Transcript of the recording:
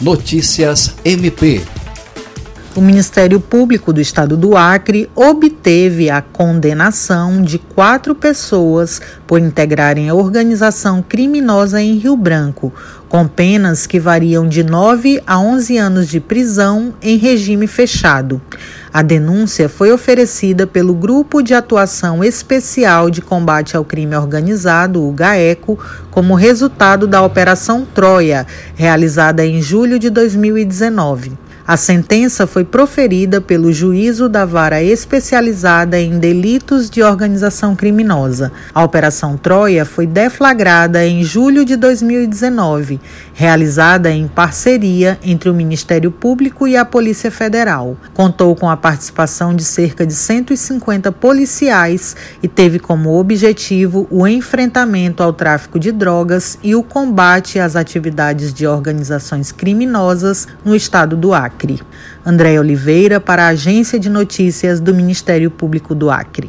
Notícias MP. O Ministério Público do Estado do Acre obteve a condenação de quatro pessoas por integrarem a organização criminosa em Rio Branco, com penas que variam de 9 a 11 anos de prisão em regime fechado. A denúncia foi oferecida pelo Grupo de Atuação Especial de Combate ao Crime Organizado, o GAECO, como resultado da Operação Troia, realizada em julho de 2019. A sentença foi proferida pelo juízo da vara especializada em delitos de organização criminosa. A Operação Troia foi deflagrada em julho de 2019, realizada em parceria entre o Ministério Público e a Polícia Federal. Contou com a participação de cerca de 150 policiais e teve como objetivo o enfrentamento ao tráfico de drogas e o combate às atividades de organizações criminosas no estado do Acre. Acre. André Oliveira, para a Agência de Notícias do Ministério Público do Acre.